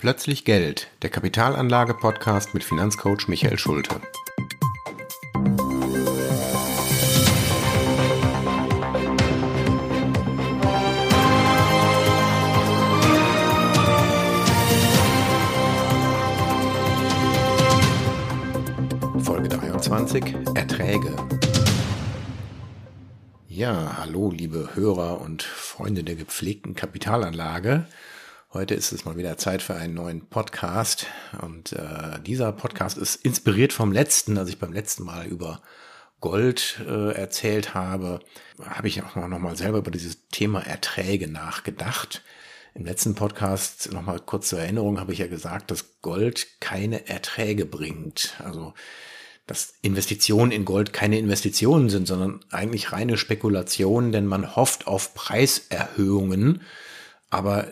Plötzlich Geld, der Kapitalanlage-Podcast mit Finanzcoach Michael Schulte. Folge 23 Erträge. Ja, hallo liebe Hörer und Freunde der gepflegten Kapitalanlage. Heute ist es mal wieder Zeit für einen neuen Podcast. Und äh, dieser Podcast ist inspiriert vom letzten, als ich beim letzten Mal über Gold äh, erzählt habe, habe ich auch noch mal selber über dieses Thema Erträge nachgedacht. Im letzten Podcast, noch mal kurz zur Erinnerung, habe ich ja gesagt, dass Gold keine Erträge bringt. Also, dass Investitionen in Gold keine Investitionen sind, sondern eigentlich reine Spekulationen, denn man hofft auf Preiserhöhungen aber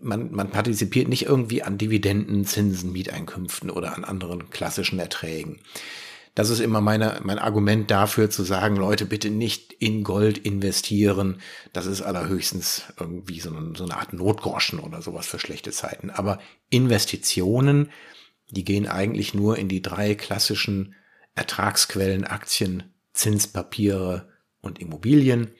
man, man partizipiert nicht irgendwie an Dividenden, Zinsen, Mieteinkünften oder an anderen klassischen Erträgen. Das ist immer meine, mein Argument dafür zu sagen, Leute, bitte nicht in Gold investieren. Das ist allerhöchstens irgendwie so eine, so eine Art Notgroschen oder sowas für schlechte Zeiten. Aber Investitionen, die gehen eigentlich nur in die drei klassischen Ertragsquellen, Aktien, Zinspapiere und Immobilien.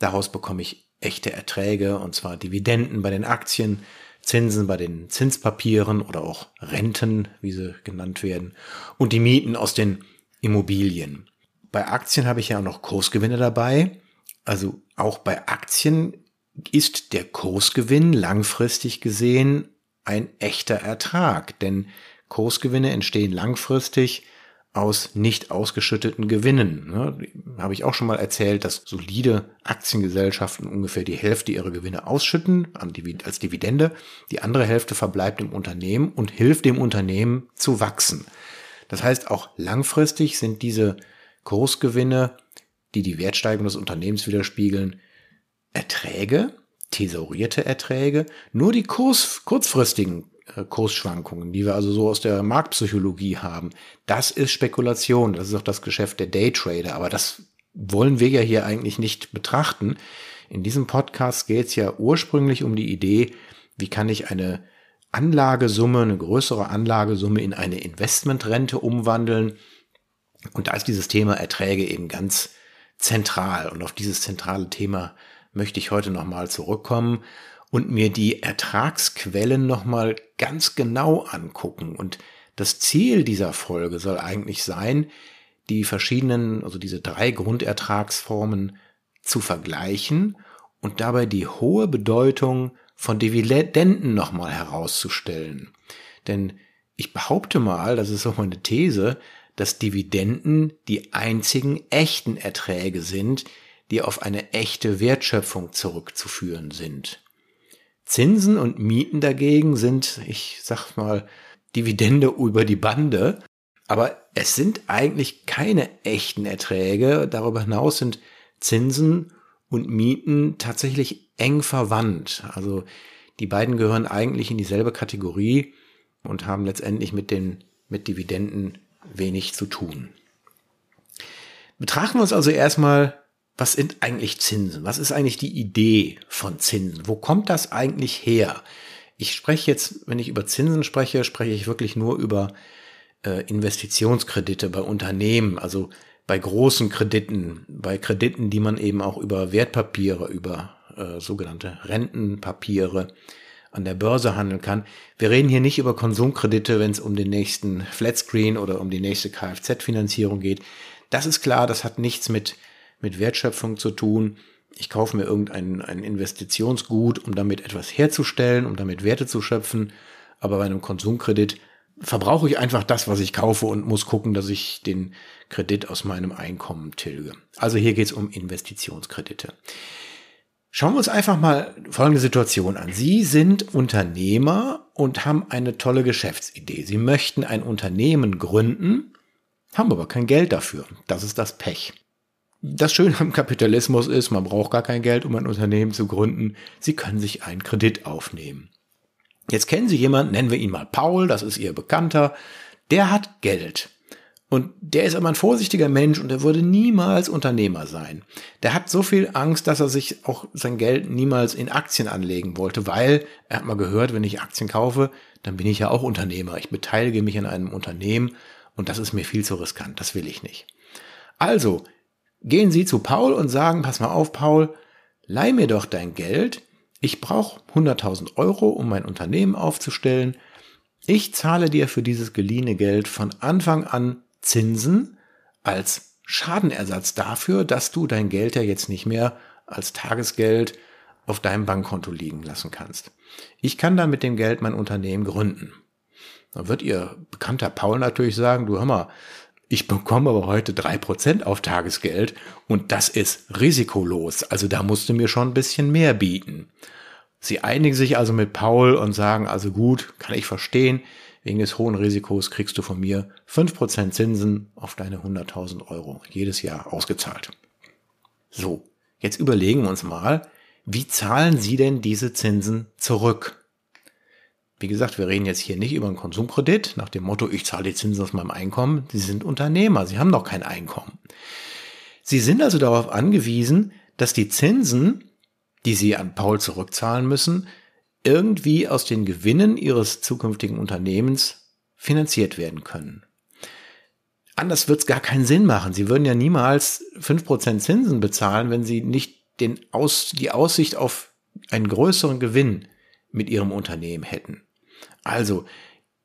Daraus bekomme ich echte Erträge, und zwar Dividenden bei den Aktien, Zinsen bei den Zinspapieren oder auch Renten, wie sie genannt werden, und die Mieten aus den Immobilien. Bei Aktien habe ich ja auch noch Kursgewinne dabei. Also auch bei Aktien ist der Kursgewinn langfristig gesehen ein echter Ertrag, denn Kursgewinne entstehen langfristig aus nicht ausgeschütteten Gewinnen. Ne? Habe ich auch schon mal erzählt, dass solide Aktiengesellschaften ungefähr die Hälfte ihrer Gewinne ausschütten als Dividende. Die andere Hälfte verbleibt im Unternehmen und hilft dem Unternehmen zu wachsen. Das heißt, auch langfristig sind diese Kursgewinne, die die Wertsteigerung des Unternehmens widerspiegeln, Erträge, thesaurierte Erträge. Nur die Kurs, kurzfristigen Kursschwankungen, die wir also so aus der Marktpsychologie haben. Das ist Spekulation, das ist auch das Geschäft der Daytrader, aber das wollen wir ja hier eigentlich nicht betrachten. In diesem Podcast geht es ja ursprünglich um die Idee, wie kann ich eine Anlagesumme, eine größere Anlagesumme in eine Investmentrente umwandeln. Und da ist dieses Thema Erträge eben ganz zentral. Und auf dieses zentrale Thema möchte ich heute nochmal zurückkommen und mir die Ertragsquellen nochmal ganz genau angucken. Und das Ziel dieser Folge soll eigentlich sein, die verschiedenen, also diese drei Grundertragsformen zu vergleichen und dabei die hohe Bedeutung von Dividenden nochmal herauszustellen. Denn ich behaupte mal, das ist auch meine These, dass Dividenden die einzigen echten Erträge sind, die auf eine echte Wertschöpfung zurückzuführen sind. Zinsen und Mieten dagegen sind, ich sag mal, Dividende über die Bande. Aber es sind eigentlich keine echten Erträge. Darüber hinaus sind Zinsen und Mieten tatsächlich eng verwandt. Also die beiden gehören eigentlich in dieselbe Kategorie und haben letztendlich mit den mit Dividenden wenig zu tun. Betrachten wir uns also erstmal was sind eigentlich Zinsen? Was ist eigentlich die Idee von Zinsen? Wo kommt das eigentlich her? Ich spreche jetzt, wenn ich über Zinsen spreche, spreche ich wirklich nur über äh, Investitionskredite bei Unternehmen, also bei großen Krediten, bei Krediten, die man eben auch über Wertpapiere, über äh, sogenannte Rentenpapiere an der Börse handeln kann. Wir reden hier nicht über Konsumkredite, wenn es um den nächsten Flatscreen oder um die nächste Kfz-Finanzierung geht. Das ist klar, das hat nichts mit mit Wertschöpfung zu tun. Ich kaufe mir irgendein ein Investitionsgut, um damit etwas herzustellen, um damit Werte zu schöpfen. Aber bei einem Konsumkredit verbrauche ich einfach das, was ich kaufe und muss gucken, dass ich den Kredit aus meinem Einkommen tilge. Also hier geht es um Investitionskredite. Schauen wir uns einfach mal folgende Situation an. Sie sind Unternehmer und haben eine tolle Geschäftsidee. Sie möchten ein Unternehmen gründen, haben aber kein Geld dafür. Das ist das Pech. Das Schöne am Kapitalismus ist, man braucht gar kein Geld, um ein Unternehmen zu gründen. Sie können sich einen Kredit aufnehmen. Jetzt kennen Sie jemanden, nennen wir ihn mal Paul, das ist Ihr Bekannter, der hat Geld. Und der ist aber ein vorsichtiger Mensch und er würde niemals Unternehmer sein. Der hat so viel Angst, dass er sich auch sein Geld niemals in Aktien anlegen wollte, weil er hat mal gehört, wenn ich Aktien kaufe, dann bin ich ja auch Unternehmer. Ich beteilige mich an einem Unternehmen und das ist mir viel zu riskant. Das will ich nicht. Also gehen Sie zu Paul und sagen, pass mal auf, Paul, leih mir doch dein Geld. Ich brauche 100.000 Euro, um mein Unternehmen aufzustellen. Ich zahle dir für dieses geliehene Geld von Anfang an Zinsen als Schadenersatz dafür, dass du dein Geld ja jetzt nicht mehr als Tagesgeld auf deinem Bankkonto liegen lassen kannst. Ich kann dann mit dem Geld mein Unternehmen gründen. Da wird ihr bekannter Paul natürlich sagen, du hör mal, ich bekomme aber heute drei Prozent auf Tagesgeld und das ist risikolos. Also da musst du mir schon ein bisschen mehr bieten. Sie einigen sich also mit Paul und sagen also gut, kann ich verstehen, Wegen des hohen Risikos kriegst du von mir fünf Prozent Zinsen auf deine 100.000 Euro jedes Jahr ausgezahlt. So, jetzt überlegen wir uns mal, wie zahlen Sie denn diese Zinsen zurück? Wie gesagt, wir reden jetzt hier nicht über einen Konsumkredit nach dem Motto, ich zahle die Zinsen aus meinem Einkommen. Sie sind Unternehmer, Sie haben doch kein Einkommen. Sie sind also darauf angewiesen, dass die Zinsen, die Sie an Paul zurückzahlen müssen, irgendwie aus den Gewinnen ihres zukünftigen Unternehmens finanziert werden können. Anders wird es gar keinen Sinn machen. Sie würden ja niemals fünf Prozent Zinsen bezahlen, wenn sie nicht den Aus, die Aussicht auf einen größeren Gewinn mit ihrem Unternehmen hätten. Also,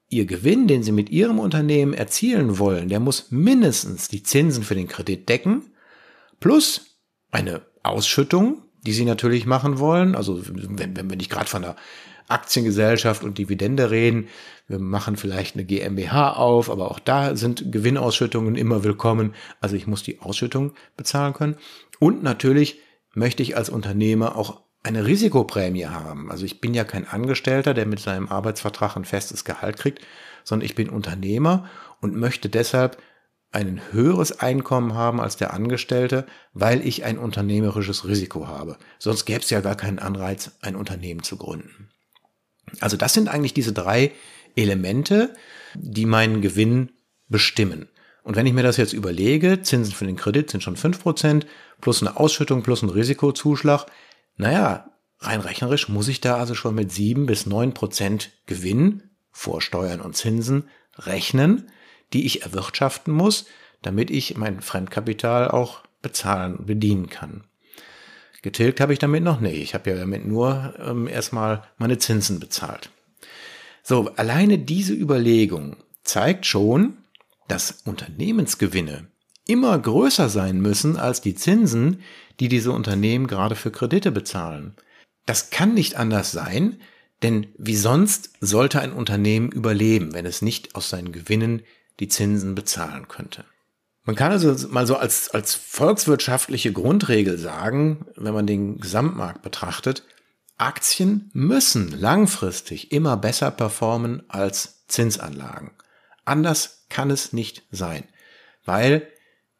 ihr Gewinn, den sie mit ihrem Unternehmen erzielen wollen, der muss mindestens die Zinsen für den Kredit decken, plus eine Ausschüttung, die sie natürlich machen wollen. Also wenn, wenn wir nicht gerade von einer Aktiengesellschaft und Dividende reden, wir machen vielleicht eine GmbH auf, aber auch da sind Gewinnausschüttungen immer willkommen. Also ich muss die Ausschüttung bezahlen können. Und natürlich möchte ich als Unternehmer auch eine Risikoprämie haben. Also ich bin ja kein Angestellter, der mit seinem Arbeitsvertrag ein festes Gehalt kriegt, sondern ich bin Unternehmer und möchte deshalb ein höheres Einkommen haben als der Angestellte, weil ich ein unternehmerisches Risiko habe. Sonst gäbe es ja gar keinen Anreiz, ein Unternehmen zu gründen. Also das sind eigentlich diese drei Elemente, die meinen Gewinn bestimmen. Und wenn ich mir das jetzt überlege, Zinsen für den Kredit sind schon fünf Prozent plus eine Ausschüttung plus ein Risikozuschlag, naja, rein rechnerisch muss ich da also schon mit sieben bis neun Prozent Gewinn vor Steuern und Zinsen rechnen die ich erwirtschaften muss, damit ich mein Fremdkapital auch bezahlen und bedienen kann. Getilgt habe ich damit noch nicht. Ich habe ja damit nur ähm, erstmal meine Zinsen bezahlt. So, alleine diese Überlegung zeigt schon, dass Unternehmensgewinne immer größer sein müssen als die Zinsen, die diese Unternehmen gerade für Kredite bezahlen. Das kann nicht anders sein, denn wie sonst sollte ein Unternehmen überleben, wenn es nicht aus seinen Gewinnen die Zinsen bezahlen könnte. Man kann also mal so als, als volkswirtschaftliche Grundregel sagen, wenn man den Gesamtmarkt betrachtet, Aktien müssen langfristig immer besser performen als Zinsanlagen. Anders kann es nicht sein, weil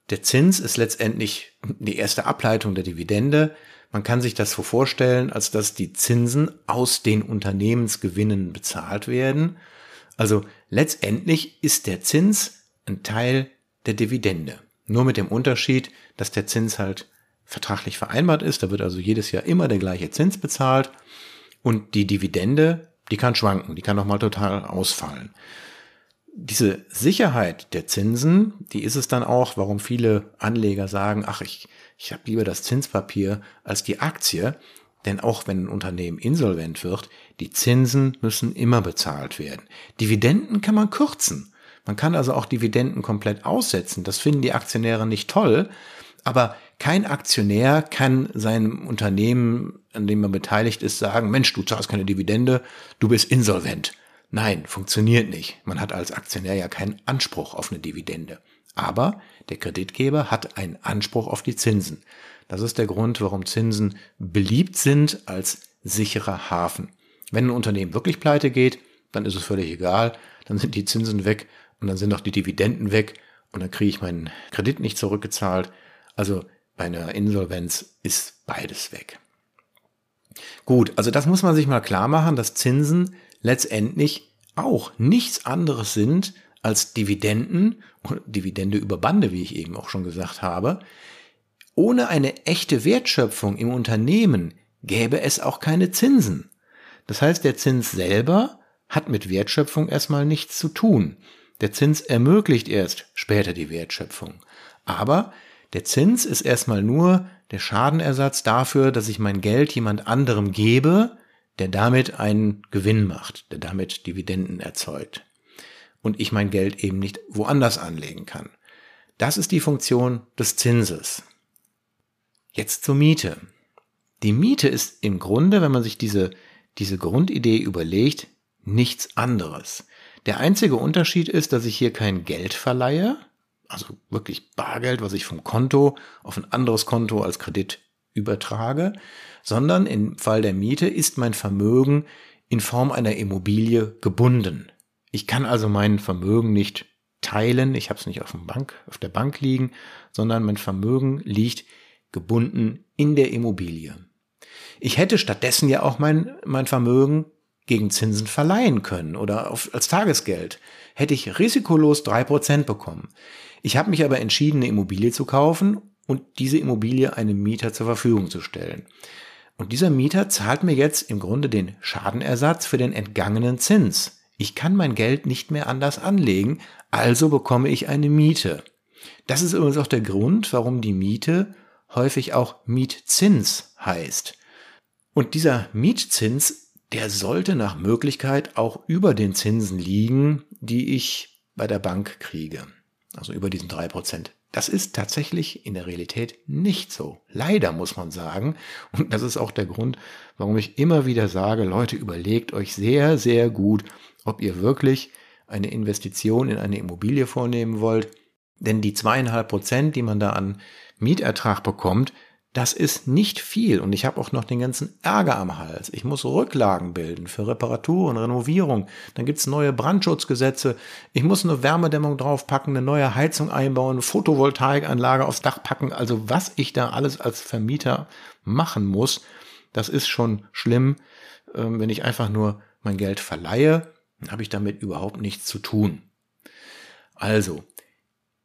der Zins ist letztendlich die erste Ableitung der Dividende. Man kann sich das so vorstellen, als dass die Zinsen aus den Unternehmensgewinnen bezahlt werden also letztendlich ist der Zins ein Teil der Dividende. Nur mit dem Unterschied, dass der Zins halt vertraglich vereinbart ist. Da wird also jedes Jahr immer der gleiche Zins bezahlt. Und die Dividende, die kann schwanken, die kann nochmal total ausfallen. Diese Sicherheit der Zinsen, die ist es dann auch, warum viele Anleger sagen, ach, ich, ich habe lieber das Zinspapier als die Aktie. Denn auch wenn ein Unternehmen insolvent wird, die Zinsen müssen immer bezahlt werden. Dividenden kann man kürzen. Man kann also auch Dividenden komplett aussetzen. Das finden die Aktionäre nicht toll. Aber kein Aktionär kann seinem Unternehmen, an dem er beteiligt ist, sagen, Mensch, du zahlst keine Dividende, du bist insolvent. Nein, funktioniert nicht. Man hat als Aktionär ja keinen Anspruch auf eine Dividende. Aber der Kreditgeber hat einen Anspruch auf die Zinsen. Das ist der Grund, warum Zinsen beliebt sind als sicherer Hafen. Wenn ein Unternehmen wirklich pleite geht, dann ist es völlig egal, dann sind die Zinsen weg und dann sind auch die Dividenden weg und dann kriege ich meinen Kredit nicht zurückgezahlt. Also bei einer Insolvenz ist beides weg. Gut, also das muss man sich mal klar machen, dass Zinsen letztendlich auch nichts anderes sind als Dividenden, Dividende über Bande, wie ich eben auch schon gesagt habe, ohne eine echte Wertschöpfung im Unternehmen gäbe es auch keine Zinsen. Das heißt, der Zins selber hat mit Wertschöpfung erstmal nichts zu tun. Der Zins ermöglicht erst später die Wertschöpfung. Aber der Zins ist erstmal nur der Schadenersatz dafür, dass ich mein Geld jemand anderem gebe, der damit einen Gewinn macht, der damit Dividenden erzeugt. Und ich mein Geld eben nicht woanders anlegen kann. Das ist die Funktion des Zinses. Jetzt zur Miete. Die Miete ist im Grunde, wenn man sich diese, diese Grundidee überlegt, nichts anderes. Der einzige Unterschied ist, dass ich hier kein Geld verleihe, also wirklich Bargeld, was ich vom Konto auf ein anderes Konto als Kredit übertrage, sondern im Fall der Miete ist mein Vermögen in Form einer Immobilie gebunden. Ich kann also mein Vermögen nicht teilen, ich habe es nicht auf, dem Bank, auf der Bank liegen, sondern mein Vermögen liegt gebunden in der Immobilie. Ich hätte stattdessen ja auch mein, mein Vermögen gegen Zinsen verleihen können oder auf, als Tagesgeld. Hätte ich risikolos drei Prozent bekommen. Ich habe mich aber entschieden, eine Immobilie zu kaufen und diese Immobilie einem Mieter zur Verfügung zu stellen. Und dieser Mieter zahlt mir jetzt im Grunde den Schadenersatz für den entgangenen Zins. Ich kann mein Geld nicht mehr anders anlegen, also bekomme ich eine Miete. Das ist übrigens auch der Grund, warum die Miete häufig auch Mietzins heißt. Und dieser Mietzins, der sollte nach Möglichkeit auch über den Zinsen liegen, die ich bei der Bank kriege. Also über diesen drei Prozent. Das ist tatsächlich in der Realität nicht so. Leider muss man sagen. Und das ist auch der Grund, warum ich immer wieder sage, Leute, überlegt euch sehr, sehr gut, ob ihr wirklich eine Investition in eine Immobilie vornehmen wollt. Denn die zweieinhalb Prozent, die man da an Mietertrag bekommt, das ist nicht viel und ich habe auch noch den ganzen Ärger am Hals. Ich muss Rücklagen bilden für Reparatur und Renovierung. Dann gibt's neue Brandschutzgesetze. Ich muss eine Wärmedämmung draufpacken, eine neue Heizung einbauen, eine Photovoltaikanlage aufs Dach packen. Also was ich da alles als Vermieter machen muss, das ist schon schlimm. Ähm, wenn ich einfach nur mein Geld verleihe, habe ich damit überhaupt nichts zu tun. Also,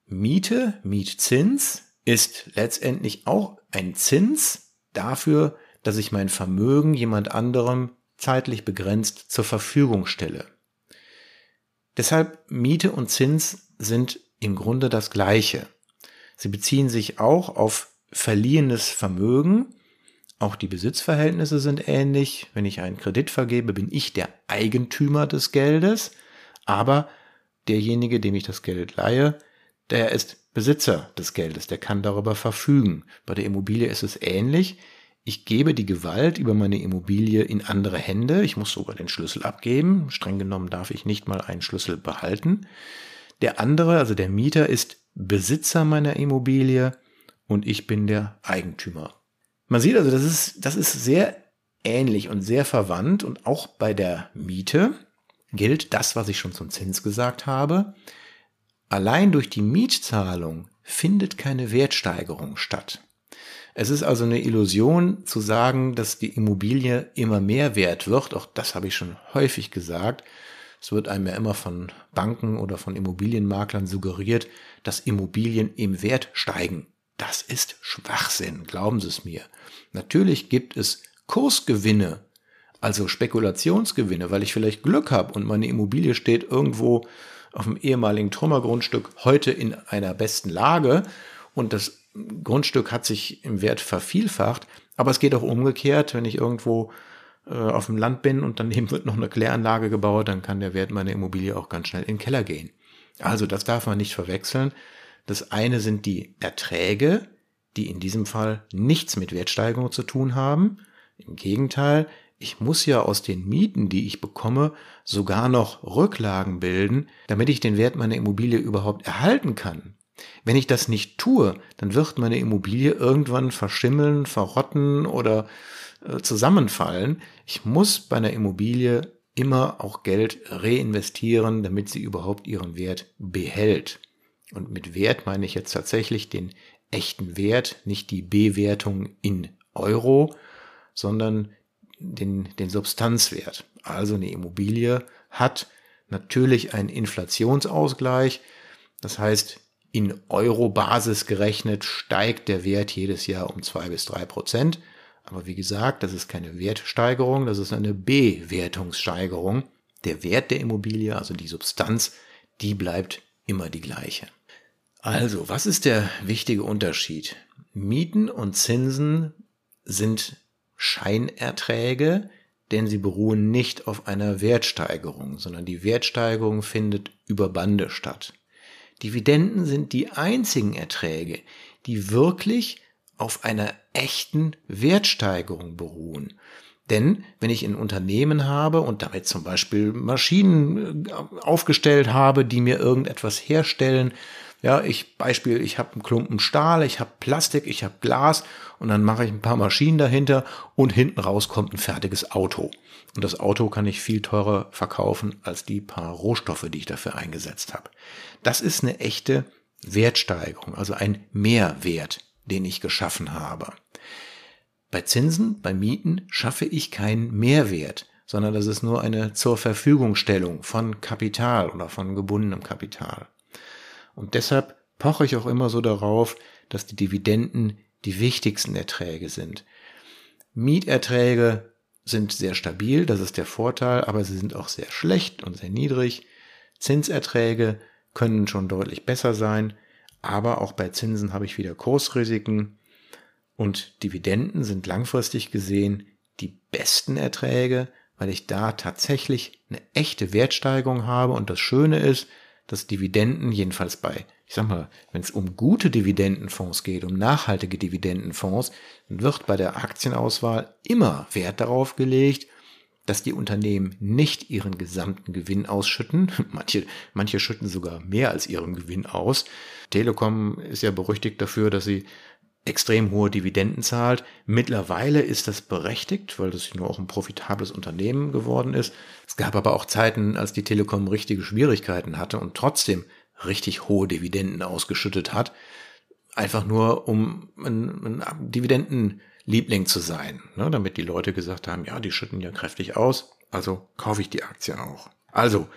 Miete, Mietzins ist letztendlich auch ein Zins dafür, dass ich mein Vermögen jemand anderem zeitlich begrenzt zur Verfügung stelle. Deshalb Miete und Zins sind im Grunde das gleiche. Sie beziehen sich auch auf verliehenes Vermögen. Auch die Besitzverhältnisse sind ähnlich. Wenn ich einen Kredit vergebe, bin ich der Eigentümer des Geldes, aber derjenige, dem ich das Geld leihe, der ist Besitzer des Geldes, der kann darüber verfügen. Bei der Immobilie ist es ähnlich. Ich gebe die Gewalt über meine Immobilie in andere Hände. Ich muss sogar den Schlüssel abgeben. Streng genommen darf ich nicht mal einen Schlüssel behalten. Der andere, also der Mieter, ist Besitzer meiner Immobilie und ich bin der Eigentümer. Man sieht also, das ist, das ist sehr ähnlich und sehr verwandt und auch bei der Miete gilt das, was ich schon zum Zins gesagt habe. Allein durch die Mietzahlung findet keine Wertsteigerung statt. Es ist also eine Illusion zu sagen, dass die Immobilie immer mehr wert wird. Auch das habe ich schon häufig gesagt. Es wird einem ja immer von Banken oder von Immobilienmaklern suggeriert, dass Immobilien im Wert steigen. Das ist Schwachsinn, glauben Sie es mir. Natürlich gibt es Kursgewinne, also Spekulationsgewinne, weil ich vielleicht Glück habe und meine Immobilie steht irgendwo auf dem ehemaligen Trümmergrundstück heute in einer besten Lage und das Grundstück hat sich im Wert vervielfacht. Aber es geht auch umgekehrt, wenn ich irgendwo äh, auf dem Land bin und daneben wird noch eine Kläranlage gebaut, dann kann der Wert meiner Immobilie auch ganz schnell in den Keller gehen. Also das darf man nicht verwechseln. Das eine sind die Erträge, die in diesem Fall nichts mit Wertsteigerung zu tun haben. Im Gegenteil, ich muss ja aus den Mieten, die ich bekomme, sogar noch Rücklagen bilden, damit ich den Wert meiner Immobilie überhaupt erhalten kann. Wenn ich das nicht tue, dann wird meine Immobilie irgendwann verschimmeln, verrotten oder äh, zusammenfallen. Ich muss bei einer Immobilie immer auch Geld reinvestieren, damit sie überhaupt ihren Wert behält. Und mit Wert meine ich jetzt tatsächlich den echten Wert, nicht die Bewertung in Euro, sondern den, den Substanzwert. Also eine Immobilie hat natürlich ein Inflationsausgleich. Das heißt, in Euro-Basis gerechnet steigt der Wert jedes Jahr um zwei bis drei Prozent. Aber wie gesagt, das ist keine Wertsteigerung, das ist eine Bewertungssteigerung. Der Wert der Immobilie, also die Substanz, die bleibt immer die gleiche. Also, was ist der wichtige Unterschied? Mieten und Zinsen sind Scheinerträge, denn sie beruhen nicht auf einer Wertsteigerung, sondern die Wertsteigerung findet über Bande statt. Dividenden sind die einzigen Erträge, die wirklich auf einer echten Wertsteigerung beruhen. Denn wenn ich ein Unternehmen habe und damit zum Beispiel Maschinen äh, aufgestellt habe, die mir irgendetwas herstellen, ja, ich Beispiel, ich habe einen Klumpen Stahl, ich habe Plastik, ich habe Glas und dann mache ich ein paar Maschinen dahinter und hinten raus kommt ein fertiges Auto. Und das Auto kann ich viel teurer verkaufen als die paar Rohstoffe, die ich dafür eingesetzt habe. Das ist eine echte Wertsteigerung, also ein Mehrwert, den ich geschaffen habe. Bei Zinsen, bei Mieten schaffe ich keinen Mehrwert, sondern das ist nur eine zur Verfügungstellung von Kapital oder von gebundenem Kapital. Und deshalb poche ich auch immer so darauf, dass die Dividenden die wichtigsten Erträge sind. Mieterträge sind sehr stabil, das ist der Vorteil, aber sie sind auch sehr schlecht und sehr niedrig. Zinserträge können schon deutlich besser sein, aber auch bei Zinsen habe ich wieder Kursrisiken und Dividenden sind langfristig gesehen die besten Erträge, weil ich da tatsächlich eine echte Wertsteigerung habe und das Schöne ist, dass Dividenden, jedenfalls bei, ich sag mal, wenn es um gute Dividendenfonds geht, um nachhaltige Dividendenfonds, dann wird bei der Aktienauswahl immer Wert darauf gelegt, dass die Unternehmen nicht ihren gesamten Gewinn ausschütten. Manche, manche schütten sogar mehr als ihren Gewinn aus. Telekom ist ja berüchtigt dafür, dass sie extrem hohe Dividenden zahlt. Mittlerweile ist das berechtigt, weil das nur auch ein profitables Unternehmen geworden ist. Es gab aber auch Zeiten, als die Telekom richtige Schwierigkeiten hatte und trotzdem richtig hohe Dividenden ausgeschüttet hat. Einfach nur, um ein, ein Dividendenliebling zu sein, ne, damit die Leute gesagt haben, ja, die schütten ja kräftig aus, also kaufe ich die Aktie auch. Also,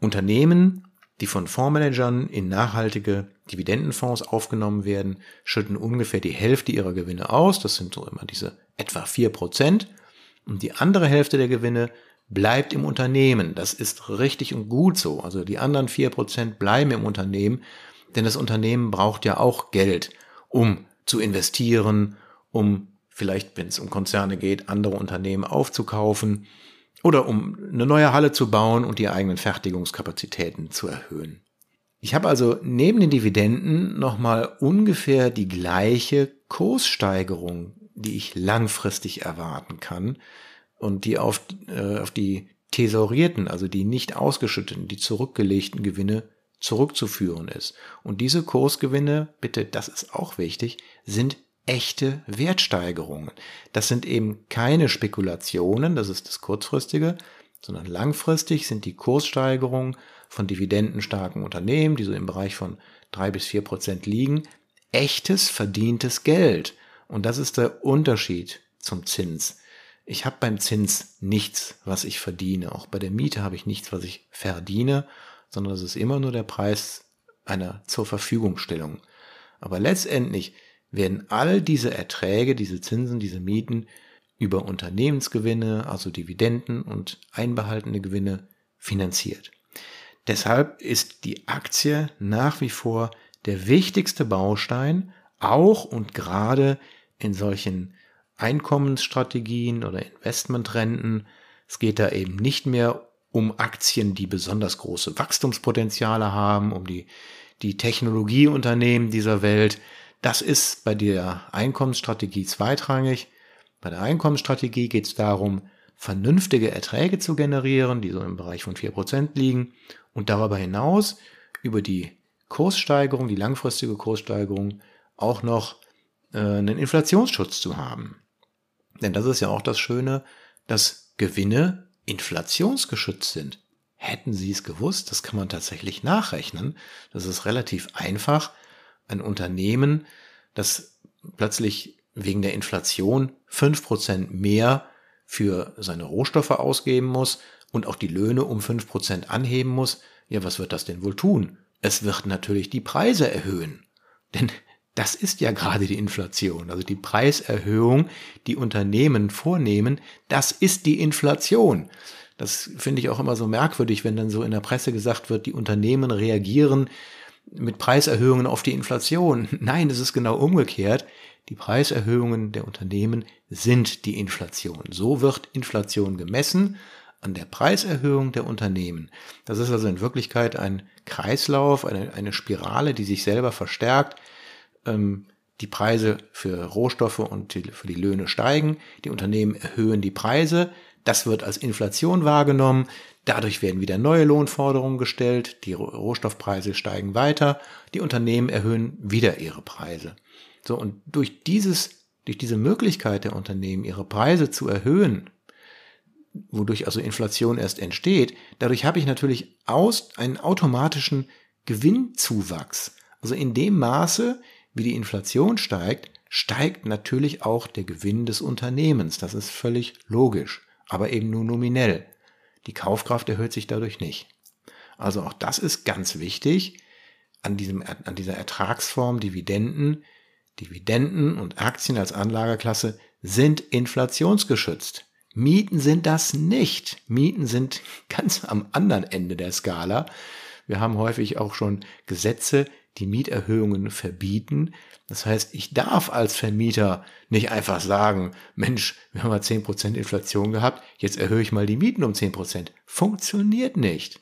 Unternehmen, die von Fondsmanagern in nachhaltige Dividendenfonds aufgenommen werden, schütten ungefähr die Hälfte ihrer Gewinne aus. Das sind so immer diese etwa vier Prozent. Und die andere Hälfte der Gewinne bleibt im Unternehmen. Das ist richtig und gut so. Also die anderen vier Prozent bleiben im Unternehmen, denn das Unternehmen braucht ja auch Geld, um zu investieren, um vielleicht, wenn es um Konzerne geht, andere Unternehmen aufzukaufen oder um eine neue Halle zu bauen und die eigenen Fertigungskapazitäten zu erhöhen. Ich habe also neben den Dividenden nochmal ungefähr die gleiche Kurssteigerung, die ich langfristig erwarten kann und die auf, äh, auf die thesaurierten, also die nicht ausgeschütteten, die zurückgelegten Gewinne zurückzuführen ist. Und diese Kursgewinne, bitte, das ist auch wichtig, sind echte Wertsteigerungen. Das sind eben keine Spekulationen, das ist das kurzfristige, sondern langfristig sind die Kurssteigerungen von dividendenstarken Unternehmen, die so im Bereich von drei bis vier Prozent liegen, echtes verdientes Geld. Und das ist der Unterschied zum Zins. Ich habe beim Zins nichts, was ich verdiene. Auch bei der Miete habe ich nichts, was ich verdiene, sondern es ist immer nur der Preis einer zur Verfügungstellung. Aber letztendlich werden all diese Erträge, diese Zinsen, diese Mieten über Unternehmensgewinne, also Dividenden und einbehaltene Gewinne finanziert. Deshalb ist die Aktie nach wie vor der wichtigste Baustein, auch und gerade in solchen Einkommensstrategien oder Investmentrenten. Es geht da eben nicht mehr um Aktien, die besonders große Wachstumspotenziale haben, um die, die Technologieunternehmen dieser Welt, das ist bei der Einkommensstrategie zweitrangig. Bei der Einkommensstrategie geht es darum, vernünftige Erträge zu generieren, die so im Bereich von vier Prozent liegen und darüber hinaus über die Kurssteigerung, die langfristige Kurssteigerung auch noch äh, einen Inflationsschutz zu haben. Denn das ist ja auch das Schöne, dass Gewinne inflationsgeschützt sind. Hätten Sie es gewusst, das kann man tatsächlich nachrechnen. Das ist relativ einfach ein Unternehmen, das plötzlich wegen der Inflation fünf Prozent mehr für seine Rohstoffe ausgeben muss und auch die Löhne um fünf Prozent anheben muss, ja, was wird das denn wohl tun? Es wird natürlich die Preise erhöhen. Denn das ist ja gerade die Inflation. Also die Preiserhöhung, die Unternehmen vornehmen, das ist die Inflation. Das finde ich auch immer so merkwürdig, wenn dann so in der Presse gesagt wird, die Unternehmen reagieren mit Preiserhöhungen auf die Inflation. Nein, es ist genau umgekehrt. Die Preiserhöhungen der Unternehmen sind die Inflation. So wird Inflation gemessen an der Preiserhöhung der Unternehmen. Das ist also in Wirklichkeit ein Kreislauf, eine, eine Spirale, die sich selber verstärkt. Ähm, die Preise für Rohstoffe und die, für die Löhne steigen, die Unternehmen erhöhen die Preise, das wird als Inflation wahrgenommen, dadurch werden wieder neue Lohnforderungen gestellt, die Rohstoffpreise steigen weiter, die Unternehmen erhöhen wieder ihre Preise. So, und durch dieses, durch diese Möglichkeit der Unternehmen, ihre Preise zu erhöhen, wodurch also Inflation erst entsteht, dadurch habe ich natürlich aus, einen automatischen Gewinnzuwachs. Also in dem Maße, wie die Inflation steigt, steigt natürlich auch der Gewinn des Unternehmens. Das ist völlig logisch, aber eben nur nominell. Die Kaufkraft erhöht sich dadurch nicht. Also auch das ist ganz wichtig an, diesem, an dieser Ertragsform Dividenden. Dividenden und Aktien als Anlageklasse sind inflationsgeschützt. Mieten sind das nicht. Mieten sind ganz am anderen Ende der Skala. Wir haben häufig auch schon Gesetze, die Mieterhöhungen verbieten. Das heißt, ich darf als Vermieter nicht einfach sagen, Mensch, wir haben mal 10% Inflation gehabt, jetzt erhöhe ich mal die Mieten um 10%. Funktioniert nicht.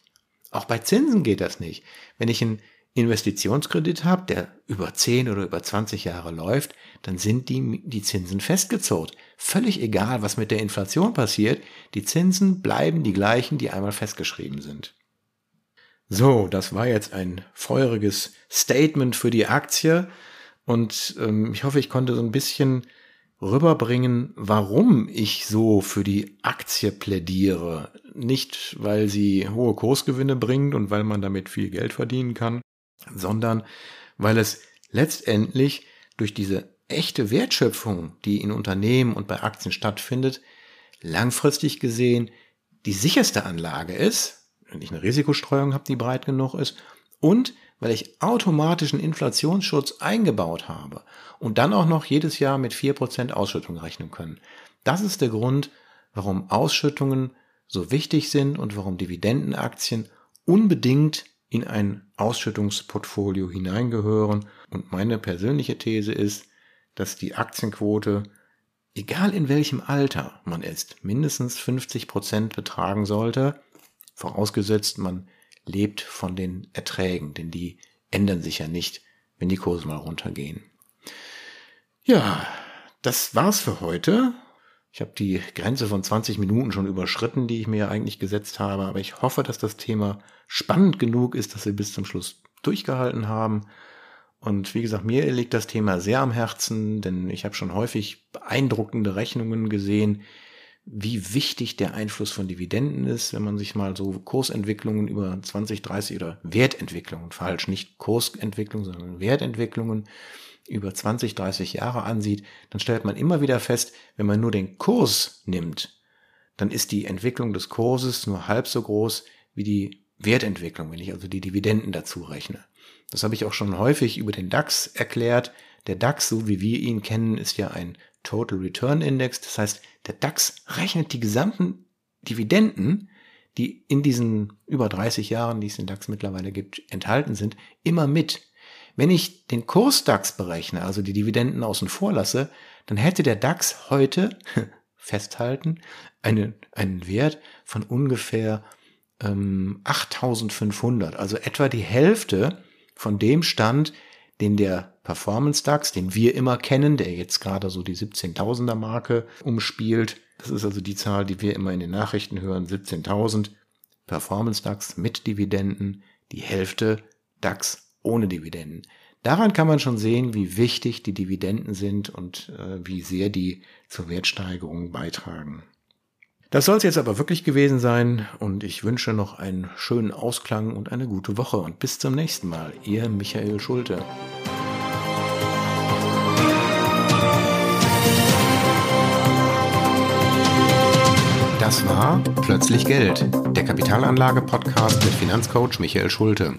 Auch bei Zinsen geht das nicht. Wenn ich einen Investitionskredit habe, der über 10 oder über 20 Jahre läuft, dann sind die, die Zinsen festgezurrt. Völlig egal, was mit der Inflation passiert, die Zinsen bleiben die gleichen, die einmal festgeschrieben sind. So, das war jetzt ein feuriges Statement für die Aktie und ähm, ich hoffe, ich konnte so ein bisschen rüberbringen, warum ich so für die Aktie plädiere. Nicht, weil sie hohe Kursgewinne bringt und weil man damit viel Geld verdienen kann, sondern weil es letztendlich durch diese echte Wertschöpfung, die in Unternehmen und bei Aktien stattfindet, langfristig gesehen die sicherste Anlage ist, wenn ich eine Risikostreuung habe, die breit genug ist, und weil ich automatischen Inflationsschutz eingebaut habe und dann auch noch jedes Jahr mit vier Prozent Ausschüttung rechnen können. Das ist der Grund, warum Ausschüttungen so wichtig sind und warum Dividendenaktien unbedingt in ein Ausschüttungsportfolio hineingehören. Und meine persönliche These ist, dass die Aktienquote, egal in welchem Alter man ist, mindestens 50 Prozent betragen sollte, vorausgesetzt man lebt von den Erträgen, denn die ändern sich ja nicht, wenn die Kurse mal runtergehen. Ja, das war's für heute. Ich habe die Grenze von 20 Minuten schon überschritten, die ich mir eigentlich gesetzt habe, aber ich hoffe, dass das Thema spannend genug ist, dass Sie bis zum Schluss durchgehalten haben. Und wie gesagt, mir liegt das Thema sehr am Herzen, denn ich habe schon häufig beeindruckende Rechnungen gesehen, wie wichtig der Einfluss von Dividenden ist, wenn man sich mal so Kursentwicklungen über 20, 30 oder Wertentwicklungen, falsch, nicht Kursentwicklung, sondern Wertentwicklungen über 20, 30 Jahre ansieht, dann stellt man immer wieder fest, wenn man nur den Kurs nimmt, dann ist die Entwicklung des Kurses nur halb so groß wie die Wertentwicklung, wenn ich also die Dividenden dazu rechne. Das habe ich auch schon häufig über den DAX erklärt. Der DAX, so wie wir ihn kennen, ist ja ein Total Return Index. Das heißt, der DAX rechnet die gesamten Dividenden, die in diesen über 30 Jahren, die es in DAX mittlerweile gibt, enthalten sind, immer mit. Wenn ich den Kurs DAX berechne, also die Dividenden außen vor lasse, dann hätte der DAX heute, festhalten, eine, einen Wert von ungefähr ähm, 8500, also etwa die Hälfte von dem Stand, den der Performance DAX, den wir immer kennen, der jetzt gerade so die 17.000er Marke umspielt. Das ist also die Zahl, die wir immer in den Nachrichten hören, 17.000. Performance DAX mit Dividenden, die Hälfte DAX ohne Dividenden. Daran kann man schon sehen, wie wichtig die Dividenden sind und äh, wie sehr die zur Wertsteigerung beitragen. Das soll es jetzt aber wirklich gewesen sein und ich wünsche noch einen schönen Ausklang und eine gute Woche und bis zum nächsten Mal. Ihr Michael Schulte. Das war Plötzlich Geld, der Kapitalanlage-Podcast mit Finanzcoach Michael Schulte.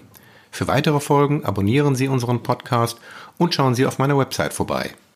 Für weitere Folgen abonnieren Sie unseren Podcast und schauen Sie auf meiner Website vorbei